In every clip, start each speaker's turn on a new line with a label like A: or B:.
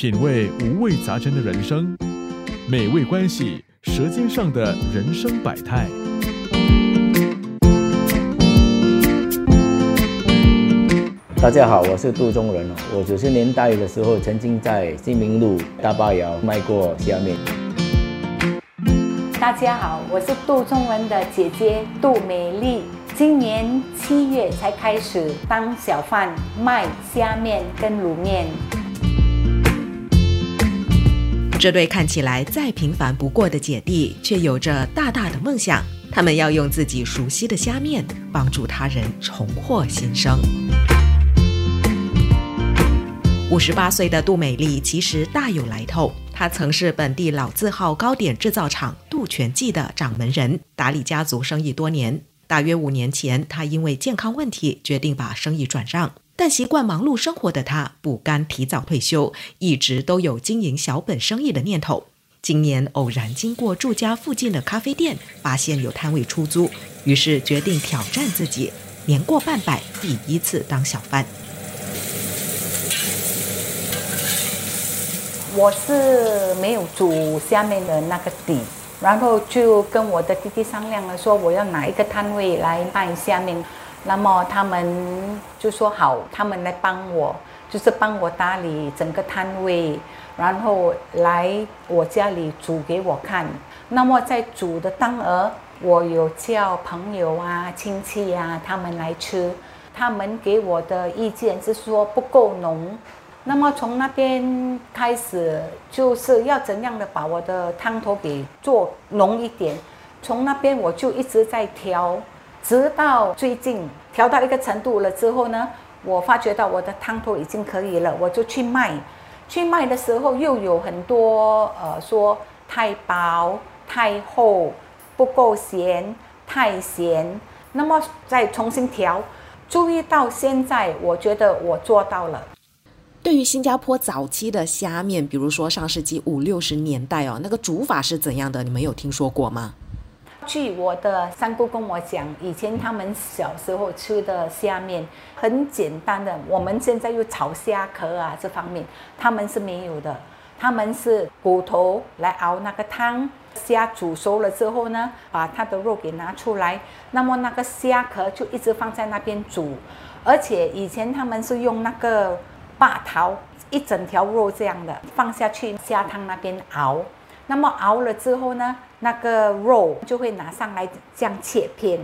A: 品味五味杂陈的人生，美味关系，舌尖上的人生百态。
B: 大家好，我是杜中仁我九十年代的时候，曾经在新民路大巴窑卖过虾面。
C: 大家好，我是杜中仁的姐姐杜美丽。今年七月才开始当小贩卖虾面跟卤面。
D: 这对看起来再平凡不过的姐弟，却有着大大的梦想。他们要用自己熟悉的虾面，帮助他人重获新生。五十八岁的杜美丽其实大有来头，她曾是本地老字号糕点制造厂杜全记的掌门人，打理家族生意多年。大约五年前，她因为健康问题决定把生意转让，但习惯忙碌生活的他不甘提早退休，一直都有经营小本生意的念头。今年偶然经过住家附近的咖啡店，发现有摊位出租，于是决定挑战自己，年过半百，第一次当小贩。
C: 我是没有煮下面的那个底，然后就跟我的弟弟商量了，说我要拿一个摊位来卖下面，那么他们就说好，他们来帮我，就是帮我打理整个摊位，然后来我家里煮给我看。那么在煮的当儿，我有叫朋友啊、亲戚啊他们来吃，他们给我的意见是说不够浓。那么从那边开始，就是要怎样的把我的汤头给做浓一点。从那边我就一直在调，直到最近调到一个程度了之后呢，我发觉到我的汤头已经可以了，我就去卖。去卖的时候又有很多呃说太薄、太厚、不够咸、太咸。那么再重新调，注意到现在，我觉得我做到了。
D: 对于新加坡早期的虾面，比如说上世纪五六十年代哦，那个煮法是怎样的？你们有听说过吗？
C: 据我的三姑跟我讲，以前他们小时候吃的虾面很简单的。我们现在又炒虾壳啊，这方面他们是没有的。他们是骨头来熬那个汤，虾煮熟了之后呢，把它的肉给拿出来，那么那个虾壳就一直放在那边煮。而且以前他们是用那个。把头一整条肉这样的放下去虾汤那边熬，那么熬了之后呢，那个肉就会拿上来这样切片，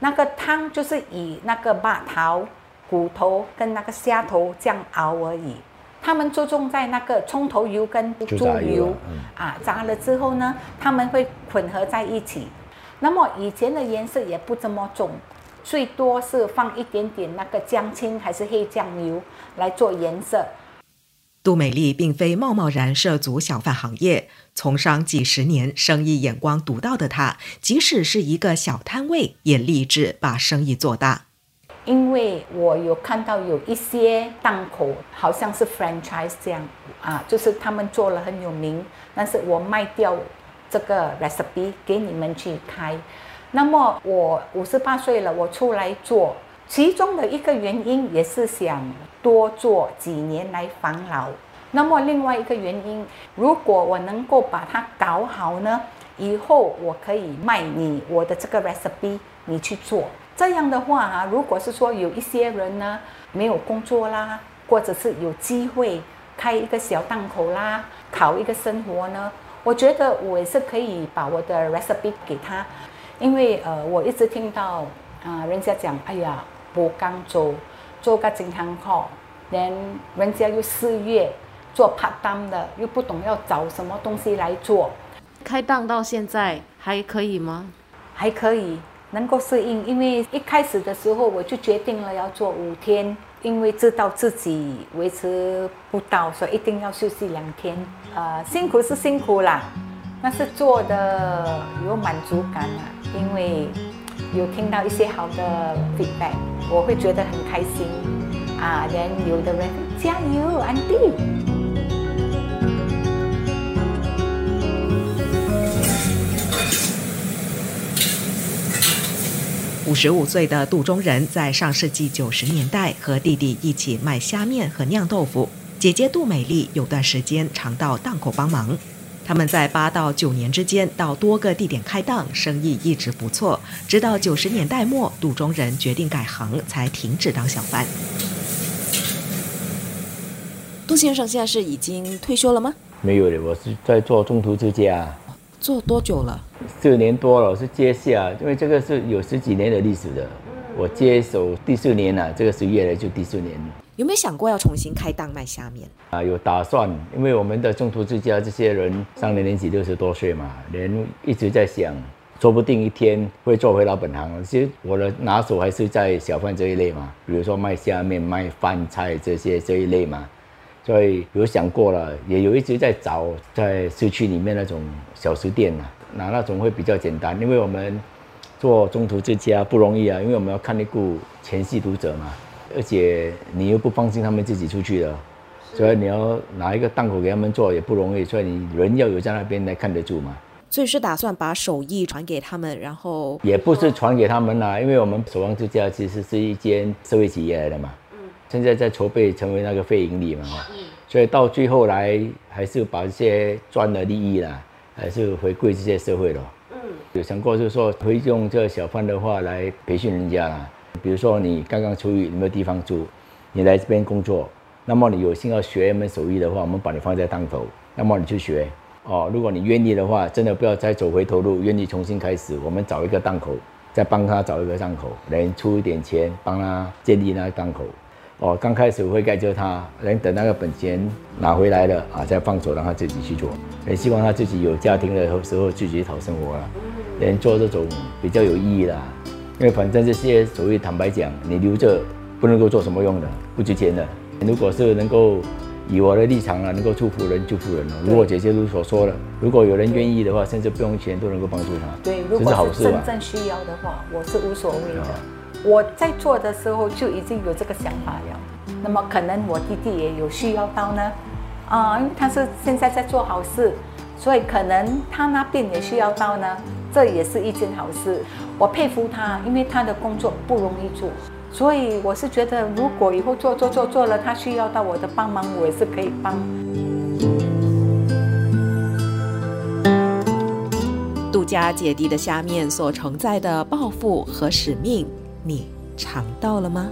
C: 那个汤就是以那个把头、骨头跟那个虾头这样熬而已。他们注重在那个葱头油跟猪油啊，炸了之后呢，他们会混合在一起。那么以前的颜色也不怎么重。最多是放一点点那个姜青还是黑酱油来做颜色。
D: 杜美丽并非贸贸然涉足小贩行业，从商几十年，生意眼光独到的她，即使是一个小摊位，也立志把生意做大。
C: 因为我有看到有一些档口好像是 franchise 这样啊，就是他们做了很有名，但是我卖掉这个 recipe 给你们去开。那么我五十八岁了，我出来做，其中的一个原因也是想多做几年来防老。那么另外一个原因，如果我能够把它搞好呢，以后我可以卖你我的这个 recipe，你去做。这样的话啊，如果是说有一些人呢没有工作啦，或者是有机会开一个小档口啦，讨一个生活呢，我觉得我也是可以把我的 recipe 给他。因为呃，我一直听到啊，人家讲，哎呀，不刚做做个经常好，连人家又四月做拍档的，又不懂要找什么东西来做。
E: 开档到现在还可以吗？
C: 还可以，能够适应。因为一开始的时候我就决定了要做五天，因为知道自己维持不到，所以一定要休息两天。呃，辛苦是辛苦啦。但是做的有满足感啊，因为有听到一些好的 feedback，我会觉得很开心啊。连有的人加油，安迪。
D: 五十五岁的杜中仁在上世纪九十年代和弟弟一起卖虾面和酿豆腐。姐姐杜美丽有段时间常到档口帮忙。他们在八到九年之间到多个地点开档，生意一直不错。直到九十年代末，杜中人决定改行，才停止当小贩。
F: 杜先生现在是已经退休了吗？
B: 没有的，我是在做中途之家，
F: 做多久了？
B: 四年多了，我是接下，因为这个是有十几年的历史的，我接手第四年了，这个十月了就第四年。
F: 有没有想过要重新开档卖虾面？
B: 啊，有打算，因为我们的中途之家这些人上了年纪六十多岁嘛，人一直在想，说不定一天会做回老本行。其实我的拿手还是在小贩这一类嘛，比如说卖虾面、卖饭菜这些这一类嘛，所以有想过了，也有一直在找在市区里面那种小食店啊，那那种会比较简单，因为我们做中途之家不容易啊，因为我们要看顾前戏读者嘛。而且你又不放心他们自己出去了，所以你要拿一个档口给他们做也不容易，所以你人要有在那边来看得住嘛。
F: 所以是打算把手艺传给他们，然后
B: 也不是传给他们啦，因为我们守望之家其实是一间社会企业来的嘛。嗯。现在在筹备成为那个非盈利嘛。嗯。所以到最后来还是把这些赚的利益啦，还是回馈这些社会了。嗯。有想过就是说会用这小贩的话来培训人家啦。比如说你刚刚出狱，你没有地方住，你来这边工作，那么你有心要学一门手艺的话，我们把你放在档头，那么你去学哦。如果你愿意的话，真的不要再走回头路，愿意重新开始，我们找一个档口，再帮他找一个档口，能出一点钱帮他建立那个档口。哦，刚开始会盖着他，能等那个本钱拿回来了啊，再放手让他自己去做。也希望他自己有家庭的时候自己讨生活了，能做这种比较有意义的。因为反正这些所谓坦白讲，你留着不能够做什么用的，不值钱的。如果是能够以我的立场啊，能够祝福人，祝福人哦。如果姐姐如所说的，如果有人愿意的话，甚至不用钱都能够帮助他，
C: 对，如果是真正需要的话，我是无所谓的。我在做的时候就已经有这个想法了。那么可能我弟弟也有需要到呢，啊，因为他是现在在做好事，所以可能他那边也需要到呢。这也是一件好事，我佩服他，因为他的工作不容易做，所以我是觉得，如果以后做做做做了，他需要到我的帮忙，我也是可以帮。
F: 杜家姐弟的下面所承载的抱负和使命，你尝到了吗？